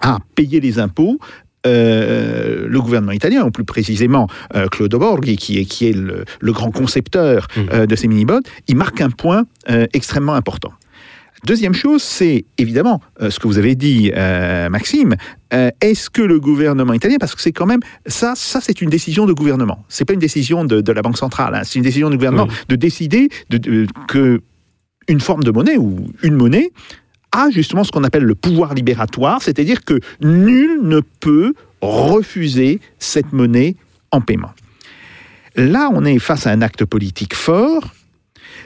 C: à payer les impôts, euh, le gouvernement italien, ou plus précisément euh, Claude Borghi, qui est, qui est le, le grand concepteur
H: Mhm.
C: euh, de ces mini-bots, il marque un point extrêmement important. Deuxième chose, c'est évidemment ce que vous avez dit, Maxime. Est-ce que le gouvernement italien, parce que c'est quand même ça, ça c'est une décision de gouvernement. C'est pas une décision de, de la banque centrale. hein. C'est une décision du gouvernement
H: Oui.
C: de décider de, de- que une forme de monnaie ou une monnaie a justement ce qu'on appelle le pouvoir libératoire, c'est-à-dire que nul ne peut refuser cette monnaie en paiement. Là, on est face à un acte politique fort,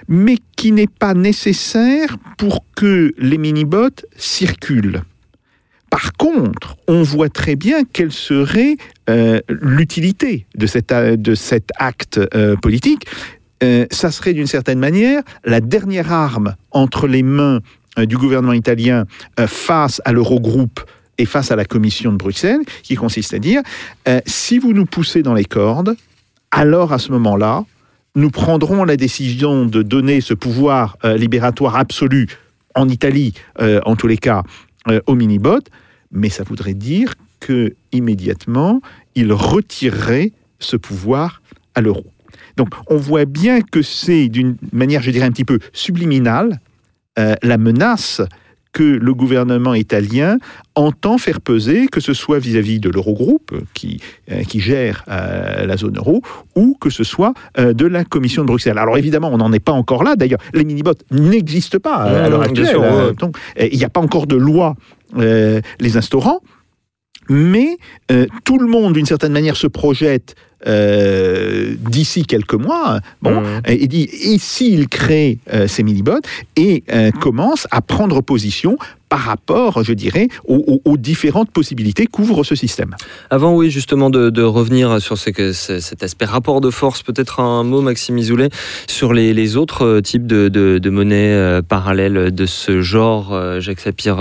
C: mais qui n'est pas nécessaire pour que les mini-bots circulent. Par contre, on voit très bien quelle serait euh, l'utilité de cet, acte euh, politique. Euh, ça serait d'une certaine manière la dernière arme entre les mains du gouvernement italien euh, face à l'Eurogroupe et face à la Commission de Bruxelles, qui consiste à dire, euh, si vous nous poussez dans les cordes, alors à ce moment-là, nous prendrons la décision de donner ce pouvoir euh, libératoire absolu en Italie, euh, en tous les cas, euh, au mini-bot, mais ça voudrait dire que immédiatement, il retirerait ce pouvoir à l'euro. Donc, on voit bien que c'est d'une manière, je dirais, un petit peu subliminale, euh, la menace que le gouvernement italien entend faire peser, que ce soit vis-à-vis de l'Eurogroupe, qui, euh, qui gère euh, la zone euro, ou que ce soit euh, de la Commission de Bruxelles. Alors évidemment, on n'en est pas encore là. D'ailleurs, les mini-bots n'existent pas à l'heure actuelle. donc, il n'y a pas encore de loi les instaurant. Mais tout le monde, d'une certaine manière, se projette euh, d'ici quelques mois, bon,
G: Mmh.
C: dit, et s'il crée euh, ces mini-bots, et euh, commence à prendre position par rapport, je dirais, aux, différentes possibilités qu'ouvre ce système.
G: Avant, oui, justement, de, revenir sur cet aspect rapport de force, peut-être un mot, Maxime Isoulet, sur les, autres euh, types de, monnaies euh, parallèles de ce genre. Euh, Jacques Sapir,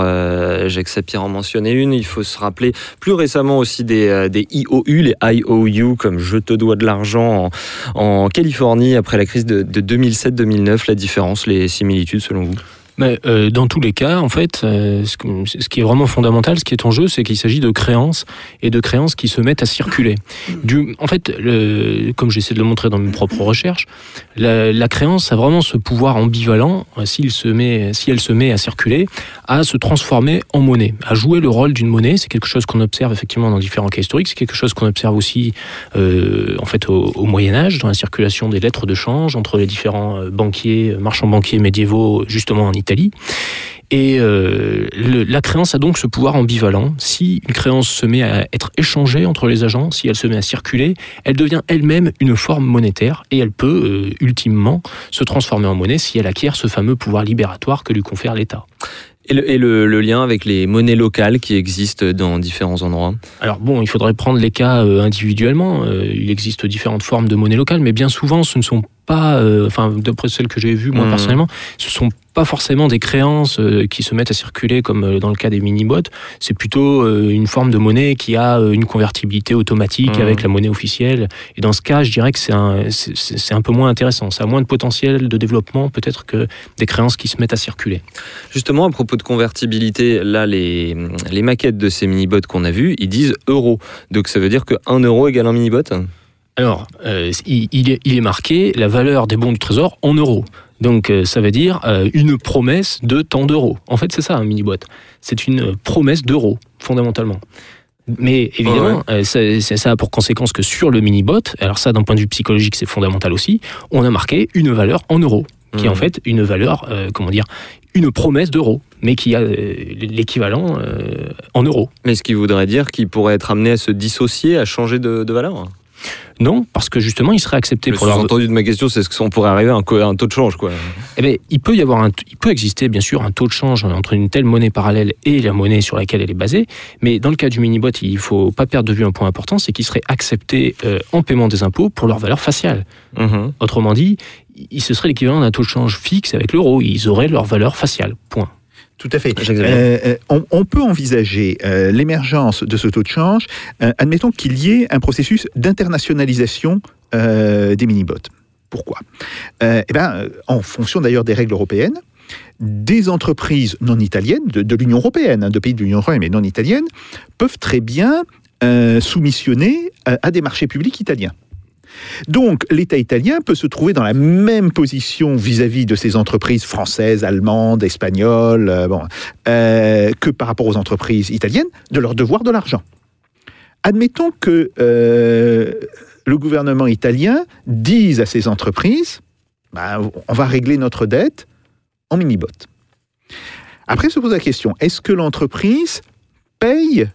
G: Jacques Sapir en mentionnait une. Il faut se rappeler plus récemment aussi des, IOU, les IOU, comme je te dois de l'argent en, Californie après la crise de 2007-2009. La différence, les similitudes selon vous?
H: Euh, dans tous les cas, en fait, euh, ce, qui est vraiment fondamental, ce qui est en jeu, c'est qu'il s'agit de créances et de créances qui se mettent à circuler. En fait, comme j'essaie de le montrer dans mes propres recherches, la, créance a vraiment ce pouvoir ambivalent, euh, si elle se met à circuler, à se transformer en monnaie, à jouer le rôle d'une monnaie. C'est quelque chose qu'on observe effectivement dans différents cas historiques. C'est quelque chose qu'on observe aussi, en fait, au, au Moyen Âge, dans la circulation des lettres de change entre les différents banquiers, marchands banquiers médiévaux, justement en Italie. Et euh, le- la créance a donc ce pouvoir ambivalent. Si une créance se met à être échangée entre les agents, si elle se met à circuler, elle devient elle-même une forme monétaire et elle peut euh, ultimement se transformer en monnaie si elle acquiert ce fameux pouvoir libératoire que lui confère l'État.
G: Et, le, et le- le lien avec les monnaies locales qui existent dans différents endroits?
H: Alors bon, il faudrait prendre les cas euh, individuellement. Il existe différentes formes de monnaie locale, mais bien souvent, ce ne sont pas, euh, enfin, d'après celles que j'ai vues moi
G: Mhm.
H: personnellement, ce sont pas forcément des créances euh, qui se mettent à circuler comme euh, dans le cas des mini-bots. C'est plutôt euh, une forme de monnaie qui a une convertibilité automatique
G: Mhm.
H: avec la monnaie officielle. Et dans ce cas, je dirais que c'est un, c'est un peu moins intéressant. Ça a moins de potentiel de développement peut-être que des créances qui se mettent à circuler.
G: Justement, à propos de convertibilité, là, les, les maquettes de ces mini-bots qu'on a vues, ils disent euro. Donc ça veut dire que 1 euro égale un mini-bot?
H: Alors, euh, il, il est, il est marqué la valeur des bons du trésor en euros. Donc, euh, ça veut dire euh, une promesse de tant d'euros. En fait, c'est ça un mini-bot. C'est une promesse d'euros, fondamentalement. Mais évidemment, ça, ça- ça a pour conséquence que sur le mini-bot, alors ça, d'un point de vue psychologique, c'est fondamental aussi, on a marqué une valeur en euros, qui est en
G: Mhm.
H: fait une valeur, comment dire, une promesse d'euros, mais qui a l'équivalent en euros.
G: Mais ce qui voudrait dire qu'il pourrait être amené à se dissocier, à changer de, de valeur?
H: Non, parce que justement, il serait accepté
G: Le
H: pour leur
G: sous-entendu de ma question, c'est ce qu'on pourrait arriver à un, taux de change, quoi.
H: Eh bien, il peut y avoir un, il peut exister bien sûr un taux de change entre une telle monnaie parallèle et la monnaie sur laquelle elle est basée, mais dans le cas du mini-bot, il faut pas perdre de vue un point important, c'est qu'ils seraient acceptés euh, en paiement des impôts pour leur valeur faciale.
G: Mhm.
H: Autrement dit, il ce serait l'équivalent d'un taux de change fixe avec l'euro, ils auraient leur valeur faciale. Point.
C: Tout à fait. Euh, euh, on, on peut envisager euh, l'émergence de ce taux de change. euh, admettons qu'il y ait un processus d'internationalisation des mini-bots. Pourquoi? Eh ben, En fonction d'ailleurs des règles européennes, des entreprises non italiennes, de, de l'Union européenne, hein, de pays de l'Union européenne, mais non italiennes, peuvent très bien soumissionner à des marchés publics italiens. Donc l'État italien peut se trouver dans la même position vis-à-vis de ses entreprises françaises, allemandes, espagnoles, euh, euh, que par rapport aux entreprises italiennes, de leur devoir de l'argent. Admettons que euh, le gouvernement italien dise à ces entreprises, bah, on va régler notre dette en mini-bot. Après se pose la question, est-ce que l'entreprise paye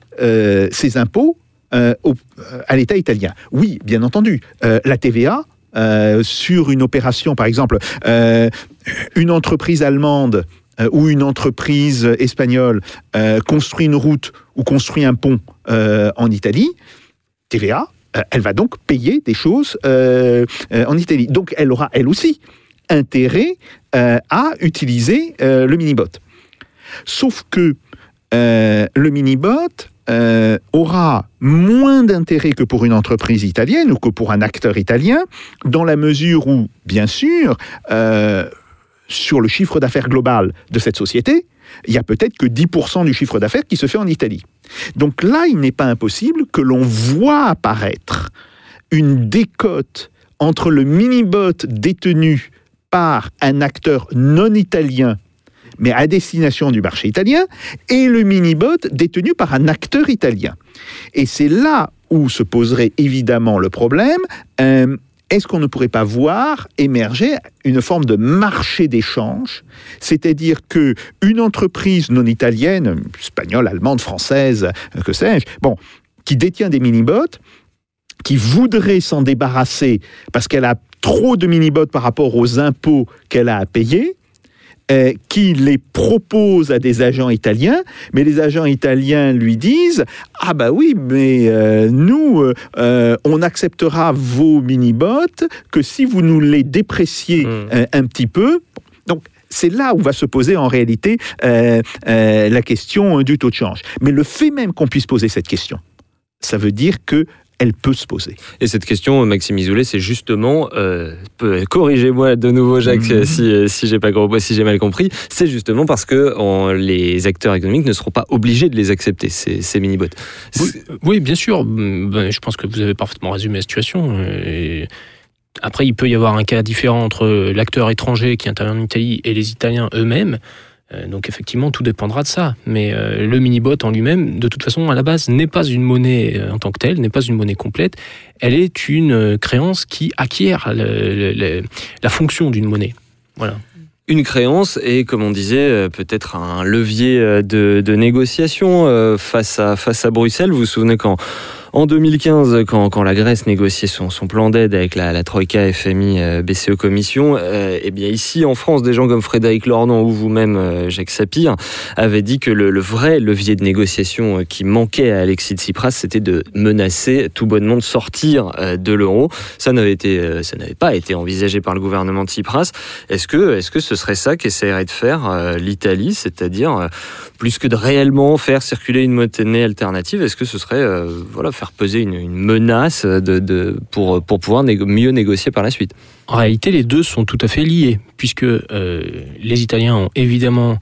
C: ses impôts euh, euh, à l'État italien Oui, bien entendu. Euh, la TVA, sur une opération, par exemple, une entreprise allemande ou une entreprise espagnole construit une route ou construit un pont en Italie, TVA, elle va donc payer des choses en Italie. Donc elle aura, elle aussi, intérêt à utiliser le minibot. Sauf que le minibot euh, aura moins d'intérêt que pour une entreprise italienne ou que pour un acteur italien, dans la mesure où, bien sûr, euh, sur le chiffre d'affaires global de cette société, il y a peut-être que 10% du chiffre d'affaires qui se fait en Italie. Donc là, il n'est pas impossible que l'on voit apparaître une décote entre le minibot détenu par un acteur non italien, mais à destination du marché italien, et le minibot détenu par un acteur italien. Et c'est là où se poserait évidemment le problème. euh, est-ce qu'on ne pourrait pas voir émerger une forme de marché d'échange, c'est-à-dire que une entreprise non italienne, espagnole, allemande, française, euh, que sais-je, bon, qui détient des mini-bots, qui voudrait s'en débarrasser parce qu'elle a trop de mini-bots par rapport aux impôts qu'elle a à payer, euh, qui les propose à des agents italiens, mais les agents italiens lui disent ah bah oui, mais euh, nous euh, on acceptera vos mini-bots que si vous nous les dépréciez
G: Mm.
C: euh, un petit peu. Donc c'est là où va se poser en réalité la question du taux de change. Mais le fait même qu'on puisse poser cette question, ça veut dire que elle peut se poser.
G: Et cette question, Maxime Isolé, c'est justement, euh, corrigez-moi de nouveau Jacques
C: Mhm.
G: si, euh, si j'ai pas si j'ai mal compris, c'est justement parce que on- les acteurs économiques ne seront pas obligés de les accepter ces, ces mini-bots.
H: Oui, oui, bien sûr. Mm, ben, je pense que vous avez parfaitement résumé la situation. euh, et Après, il peut y avoir un cas différent entre l'acteur étranger qui intervient en Italie et les Italiens eux-mêmes. Euh, Donc effectivement, tout dépendra de ça. Mais euh, le mini-bot en lui-même, de toute façon, à la base, n'est pas une monnaie euh, en tant que telle, n'est pas une monnaie complète. Elle est une créance qui acquiert la fonction d'une monnaie. Voilà.
G: Une créance et, comme on disait, peut-être un levier de, de négociation face à, face à Bruxelles. Vous vous souvenez quand en 2015, quand, la Grèce négociait son, plan d'aide avec la, Troïka, FMI, euh, BCE Commission, euh, eh bien ici en France, des gens comme Frédéric Lornon ou vous-même, euh, Jacques Sapir, avaient dit que le, vrai levier de négociation qui manquait à Alexis Tsipras, c'était de menacer tout bonnement de sortir de l'euro. Ça n'avait pas été envisagé par le gouvernement de Tsipras. Est-ce que, ce serait ça qu'essaierait de faire l'Italie, c'est-à-dire plus que de réellement faire circuler une monnaie alternative, est-ce que ce serait voilà faire peser une, menace pour pouvoir mieux négocier par la suite
H: En réalité, les deux sont tout à fait liés, puisque euh, les Italiens ont évidemment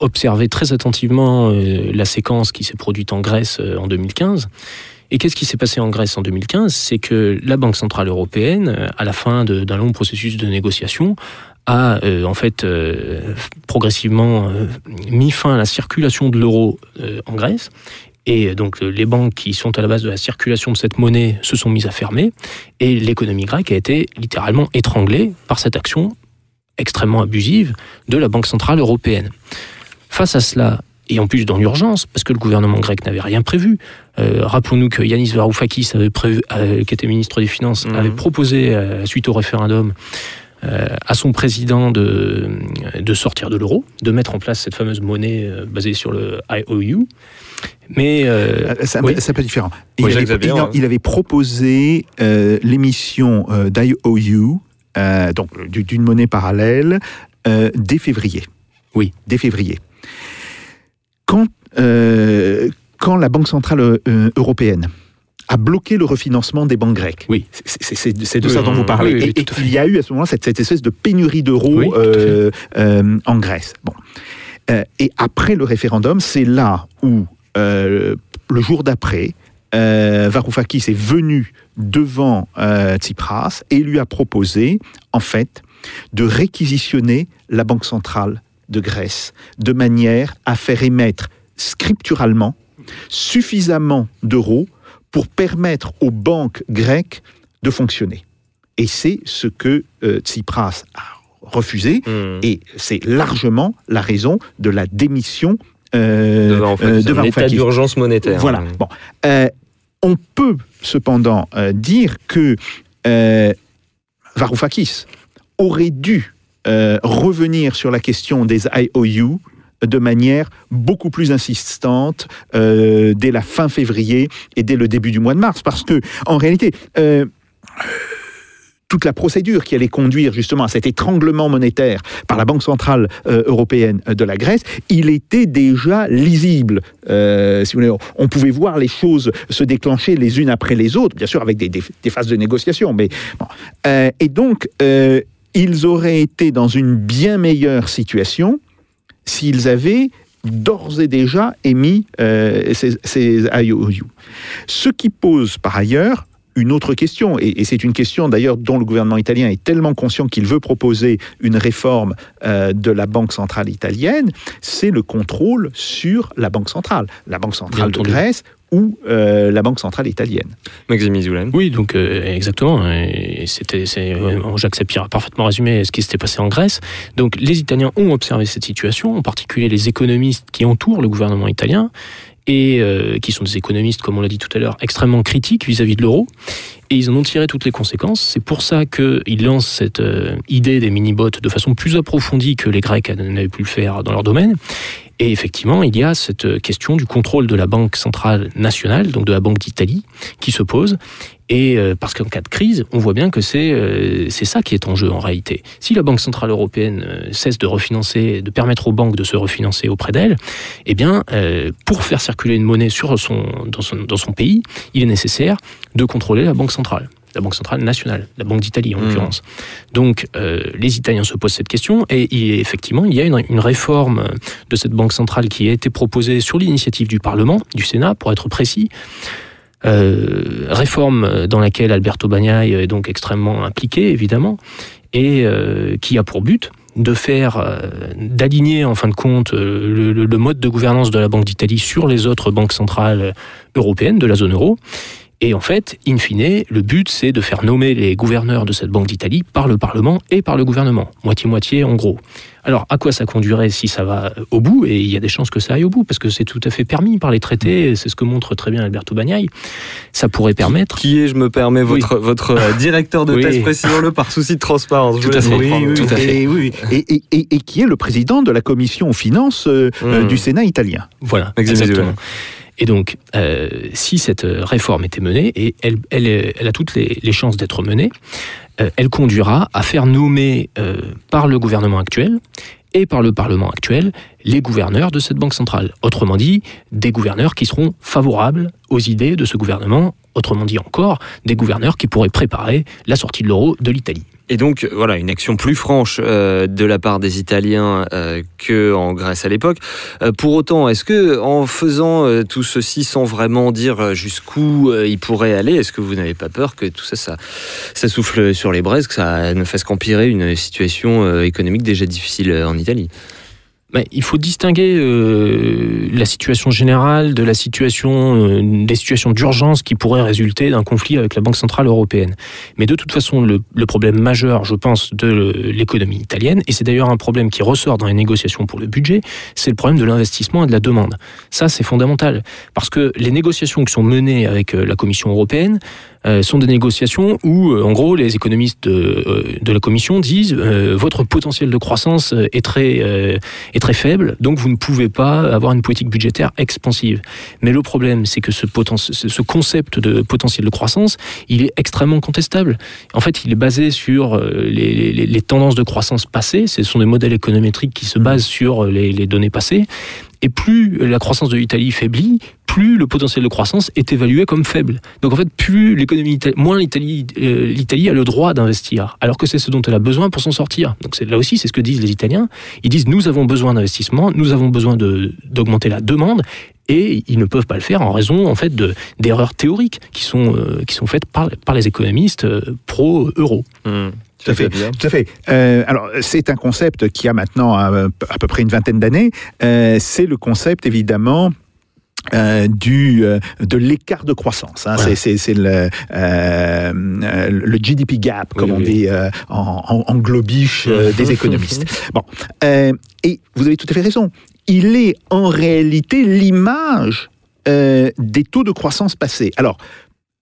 H: observé très attentivement euh, la séquence qui s'est produite en Grèce euh, en 2015. Et qu'est-ce qui s'est passé en Grèce en 2015 C'est que la Banque Centrale Européenne, à la fin d'un long processus de négociation, a en fait progressivement mis fin à la circulation de l'euro en Grèce. Et donc euh, les banques qui sont à la base de la circulation de cette monnaie se sont mises à fermer et l'économie grecque a été littéralement étranglée par cette action extrêmement abusive de la Banque Centrale Européenne. Face à cela, et en plus dans l'urgence, parce que le gouvernement grec n'avait rien prévu, euh, rappelons-nous que Yanis Varoufakis, avait prévu, euh, qui était ministre des Finances,
G: Mhm.
H: avait proposé, euh, suite au référendum, à son président de, de sortir de l'euro, de mettre en place cette fameuse monnaie euh, basée sur le IOU. Mais euh,
C: Euh, C'est un,
H: oui.
C: un peu différent.
G: Oui,
C: Il, avait, il proposé euh, l'émission euh, d'IOU, euh, donc du- d'une monnaie parallèle, euh, dès février.
H: Oui.
C: Dès février. Quand, euh, quand la Banque Centrale euh, Européenne a bloqué le refinancement des banques grecques.
H: Oui.
C: C'est- de
H: Oui,
C: ça dont vous parlez.
H: oui, oui,
C: et il y a eu à ce moment-là cette, cette espèce de pénurie d'euros euh, euh, en Grèce. Bon. Euh, et après le référendum, c'est là où, le jour d'après, Varoufakis est venu devant Tsipras et lui a proposé, en fait, de réquisitionner la Banque centrale de Grèce de manière à faire émettre scripturalement suffisamment d'euros pour permettre aux banques grecques de fonctionner. Et c'est ce que euh, Tsipras a refusé,
G: Hmm.
C: et c'est largement la raison de la démission euh,
G: de Varoufakis.
C: euh, de Varoufakis.
G: d'urgence monétaire.
C: Voilà.
G: Hmm.
C: Bon. On peut cependant dire que Varoufakis aurait dû revenir sur la question des IOU de manière beaucoup plus insistante euh, dès la fin février et dès le début du mois de mars, parce que en réalité, euh, toute la procédure qui allait conduire justement à cet étranglement monétaire par la Banque centrale euh, européenne de la Grèce, il était déjà lisible. Si vous voulez, on pouvait voir les choses se déclencher les unes après les autres, bien sûr avec des, phases de négociation. Mais et donc, ils auraient été dans une bien meilleure situation s'ils avaient d'ores et déjà émis euh, ces, ces IOU. Ce qui pose par ailleurs une autre question, et, et c'est une question d'ailleurs dont le gouvernement italien est tellement conscient qu'il veut proposer une réforme euh, de la Banque centrale italienne, c'est le contrôle sur la Banque centrale, la Banque centrale de
H: entendu.
C: Grèce ou euh, la Banque centrale italienne.
G: Maxime Izoulan.
H: Oui, donc euh, exactement. Et c'était, c'est, euh, Jacques Sapir a parfaitement résumé ce qui s'était passé en Grèce. Donc les Italiens ont observé cette situation, en particulier les économistes qui entourent le gouvernement italien et euh, qui sont des économistes, comme on l'a dit tout à l'heure, extrêmement critiques vis-à-vis de l'euro. Et ils en ont tiré toutes les conséquences. C'est pour ça qu'ils lancent cette euh, idée des mini-bots de façon plus approfondie que les Grecs n'avaient pu le faire dans leur domaine. Et effectivement, il y a cette question du contrôle de la Banque centrale nationale, donc de la Banque d'Italie, qui se pose. Et euh, parce qu'en cas de crise, on voit bien que c'est euh, c'est ça qui est en jeu en réalité. Si la Banque centrale européenne euh, cesse de refinancer, de permettre aux banques de se refinancer auprès d'elle, eh bien, pour faire circuler une monnaie dans, son, dans son pays, il est nécessaire de contrôler la Banque centrale, la Banque centrale nationale, la Banque d'Italie en
G: Mhm.
H: l'occurrence. Donc, euh, les Italiens se posent cette question et il- effectivement, il y a une, une réforme de cette Banque centrale qui a été proposée sur l'initiative du Parlement, du Sénat, pour être précis. Euh, réforme dans laquelle Alberto Bagnai est donc extrêmement impliqué, évidemment, et euh, qui a pour but de faire, euh, d'aligner en fin de compte le mode de gouvernance de la Banque d'Italie sur les autres banques centrales européennes de la zone euro. Et en fait, in fine, le but, c'est de faire nommer les gouverneurs de cette Banque d'Italie par le Parlement et par le gouvernement. Moitié-moitié, en gros. Alors, à quoi ça conduirait si ça va au bout? Et il y a des chances que ça aille au bout, parce que c'est tout à fait permis par les traités, et c'est ce que montre très bien Alberto Bagnai. Ça pourrait permettre...
G: Qui est, je me permets,
H: Oui.
G: votre, euh, directeur de
H: Oui.
G: thèse, précisons-le par souci de transparence.
H: Tout à fait. oui, tout à fait.
C: Et, oui, et, et- et- et qui est le président de la commission aux finances euh, euh,
G: Hmm.
C: du Sénat italien.
H: Voilà,
G: Maxime
H: exactement. Et donc, euh, si cette euh, réforme était menée, et elle, a toutes les, chances d'être menée, euh, elle conduira à faire nommer par le gouvernement actuel et par le Parlement actuel les gouverneurs de cette banque centrale. Autrement dit, des gouverneurs qui seront favorables aux idées de ce gouvernement, autrement dit encore, des gouverneurs qui pourraient préparer la sortie de l'euro de l'Italie.
G: Et donc, voilà, une action plus franche euh, de la part des Italiens euh, qu'en Grèce à l'époque. Euh, pour autant, est-ce que en faisant tout ceci sans vraiment dire jusqu'où il pourrait aller, est-ce que vous n'avez pas peur que tout ça, ça, ça souffle sur les braises, que ça ne fasse qu'empirer une situation économique déjà difficile en Italie?
H: Mais il faut distinguer euh, la situation générale de la situation, euh, des situations d'urgence qui pourraient résulter d'un conflit avec la Banque centrale européenne. Mais de toute façon, le, le problème majeur, je pense, de l'économie italienne, et c'est d'ailleurs un problème qui ressort dans les négociations pour le budget, c'est le problème de l'investissement et de la demande. Ça, c'est fondamental, parce que les négociations qui sont menées avec euh, la Commission européenne euh, sont des négociations où, euh, en gros, les économistes de, euh, de la Commission disent euh, votre potentiel de croissance euh, est très euh, est très faible, donc vous ne pouvez pas avoir une politique budgétaire expansive. Mais le problème, c'est que ce, concept de potentiel de croissance, il est extrêmement contestable. En fait, il est basé sur euh, les, tendances de croissance passées. Ce sont des modèles économétriques qui se basent sur les données passées. Et plus la croissance de l'Italie faiblit, plus le potentiel de croissance est évalué comme faible. Donc en fait, plus l'économie, moins l'Italie, euh, l'Italie a le droit d'investir, alors que c'est ce dont elle a besoin pour s'en sortir. Donc là aussi, c'est ce que disent les Italiens. Ils disent nous avons besoin d'investissement, nous avons besoin de- d'augmenter la demande, et ils ne peuvent pas le faire en raison en fait de d'erreurs théoriques qui sont euh, qui sont faites par par les économistes euh, pro euro.
C: Tout à fait. Tout à fait. Euh, alors, c'est un concept qui a maintenant euh, à peu près une vingtaine d'années. Euh, c'est le concept, évidemment, euh, du euh, de l'écart de croissance. Hein.
H: Ouais.
C: C'est- le, euh, le GDP gap, comme
H: Oui,
C: on
H: oui.
C: dit en, en, euh, des économistes. Bon, et vous avez tout à fait raison. Il est en réalité l'image des taux de croissance passés. Alors,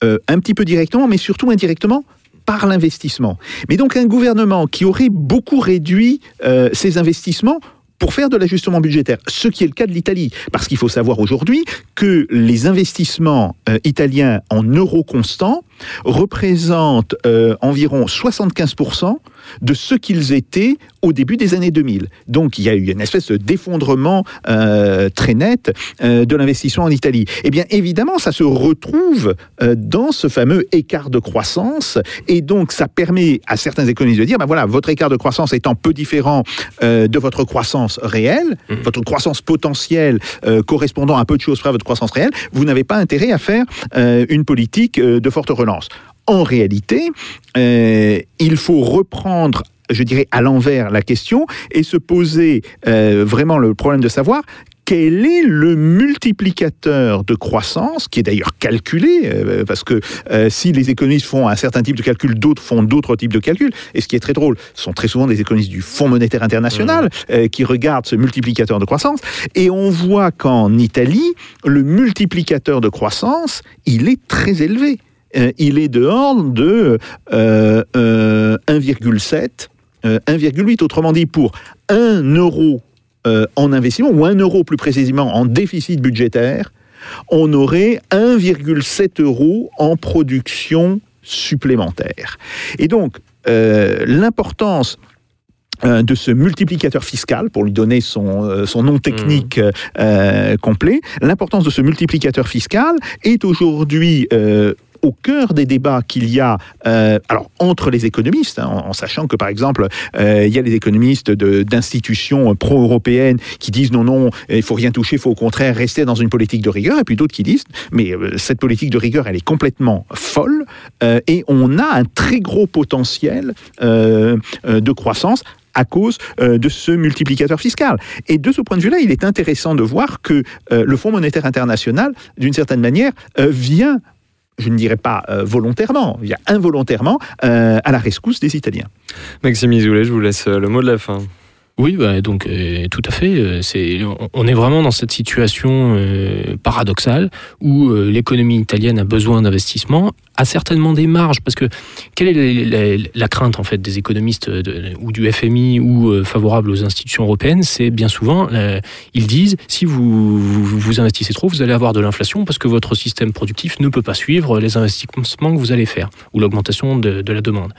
C: un petit peu directement, mais surtout indirectement par l'investissement. Mais donc un gouvernement qui aurait beaucoup réduit euh, ses investissements pour faire de l'ajustement budgétaire, ce qui est le cas de l'Italie. Parce qu'il faut savoir aujourd'hui que les investissements euh, italiens en euros constants représentent euh, environ 75% de ce qu'ils étaient au début des années 2000. Donc il y a eu une espèce d'effondrement euh, très net euh, de l'investissement en Italie. Eh bien évidemment, ça se retrouve euh, dans ce fameux écart de croissance et donc ça permet à certains économistes de dire, ben voilà, votre écart de croissance étant peu différent de votre croissance réelle, votre croissance potentielle correspondant à peu de choses près à votre croissance réelle, vous n'avez pas intérêt à faire une politique de forte relance. En réalité, euh, il faut reprendre je dirais à l'envers la question et se poser euh, vraiment le problème de savoir quel est le multiplicateur de croissance, qui est d'ailleurs calculé, euh, parce que euh, si les économistes font un certain type de calcul, d'autres font d'autres types de calculs. Et ce qui est très drôle, ce sont très souvent des économistes du Fonds monétaire international euh, qui regardent ce multiplicateur de croissance. Et on voit qu'en Italie, le multiplicateur de croissance, il est très élevé. Euh, il est de ordre de euh, euh, 1,7, euh, 1,8. Autrement dit, pour 1 euro euh, en investissement, ou 1 euro plus précisément en déficit budgétaire, on aurait 1,7 euros en production supplémentaire. Et donc, euh, l'importance euh, de ce multiplicateur fiscal, pour lui donner son, euh, son nom technique euh, complet, l'importance de ce multiplicateur fiscal est aujourd'hui euh, au cœur des débats qu'il y a euh, alors entre les économistes, hein, en, sachant que par exemple euh, il y a les économistes d'institutions pro-européennes qui disent non non il faut rien toucher, il faut au contraire rester dans une politique de rigueur, et puis d'autres qui disent mais euh, cette politique de rigueur elle est complètement folle et on a un très gros potentiel de croissance à cause de ce multiplicateur fiscal. Et de ce point de vue-là, il est intéressant de voir que le Fonds monétaire international, d'une certaine manière, vient je ne dirais pas euh, volontairement, vient involontairement euh, à la rescousse des Italiens.
G: Maxime Isoulet, je vous laisse euh, le mot de la fin.
H: Oui, bah, donc euh, tout à fait. euh, C'est, on- on est vraiment dans cette situation euh, paradoxale où euh, l'économie italienne a besoin d'investissement, a certainement des marges, parce que quelle est la, crainte en fait des économistes de- ou du FMI ou euh, favorables aux institutions européennes? C'est bien souvent, euh, ils disent si vous, vous investissez trop, vous allez avoir de l'inflation parce que votre système productif ne peut pas suivre les investissements que vous allez faire ou l'augmentation de, la demande.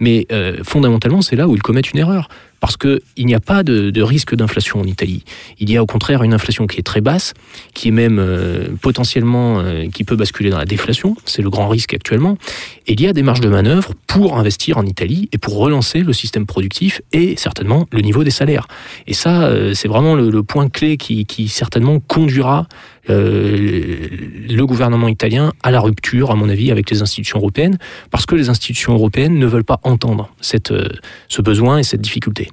H: Mais euh, fondamentalement, c'est là où ils commettent une erreur parce qu'il n'y a pas de, risque d'inflation en Italie. Il y a au contraire une inflation qui est très basse, qui est même euh, potentiellement, euh, qui peut basculer dans la déflation, c'est le grand risque actuellement, il y a des marges de manœuvre pour investir en Italie et pour relancer le système productif et certainement le niveau des salaires. Et ça, euh, c'est vraiment le, point clé qui, certainement conduira euh, le gouvernement italien à la rupture, à mon avis, avec les institutions européennes, parce que les institutions européennes ne veulent pas entendre euh, ce besoin et cette difficulté.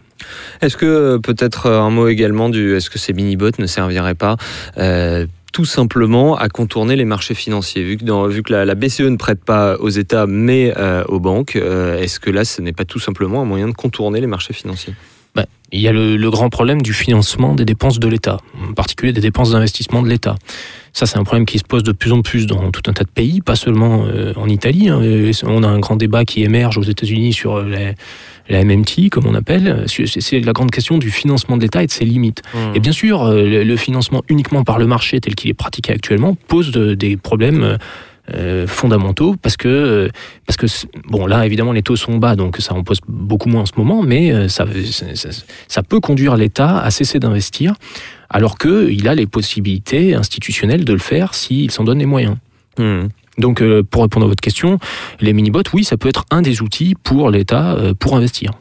G: Est-ce que peut-être un mot également du est-ce que ces mini-bots ne serviraient pas tout simplement à contourner les marchés financiers. Vu que, vu que la, BCE ne prête pas aux États mais euh, aux banques, euh, est-ce que là ce n'est pas tout simplement un moyen de contourner les marchés financiers?
H: Il y a le, le grand problème du financement des dépenses de l'État, en particulier des dépenses d'investissement de l'État. Ça, c'est un problème qui se pose de plus en plus dans tout un tas de pays, pas seulement euh, en Italie. hein. On a un grand débat qui émerge aux États-Unis sur la, la MMT, comme on appelle. C'est la grande question du financement de l'État et de ses limites. Et bien sûr, euh, le, le financement uniquement par le marché tel qu'il est pratiqué actuellement pose de- des problèmes euh, fondamentaux parce que euh, parce que bon là évidemment les taux sont bas donc ça en pose beaucoup moins en ce moment mais euh, ça ça, ça- ça peut conduire l'État à cesser d'investir alors que il a les possibilités institutionnelles de le faire s'il s'en donne les moyens.
G: Hmm.
H: Donc euh, pour répondre à votre question, les mini-bots oui ça peut être un des outils pour l'État euh, pour investir.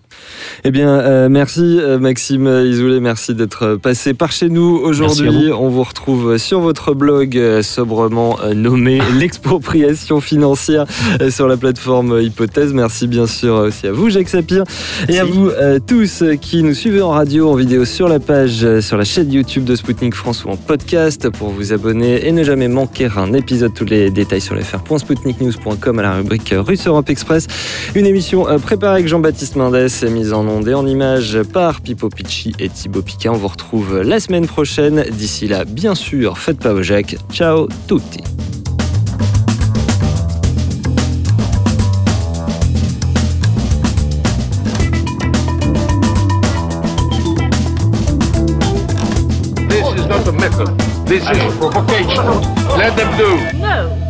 G: Eh bien, euh, merci euh, Maxime Isoulé, merci d'être passé par chez nous aujourd'hui. On vous retrouve sur votre blog euh, sobrement euh, nommé l'expropriation financière euh, sur la plateforme Hypothèse. Merci bien sûr aussi à vous Jacques Sapir et à vous euh, tous euh, qui nous suivez en radio, en vidéo sur la page, euh, sur la chaîne YouTube de Spoutnik France ou en podcast pour vous abonner et ne jamais manquer un épisode. Tous les détails sur fr.spoutniknews.com à la rubrique euh, Russe Europe Express. Une émission euh, préparée avec Jean-Baptiste Mendes et mise en onde et en images par Pipo Picci et Thibaut Piquin. On vous retrouve la semaine prochaine. D'ici là, bien sûr, faites pas vos jacques. Ciao tutti.
A: This is not a method. This is provocation. Let them do.
E: No, no, no.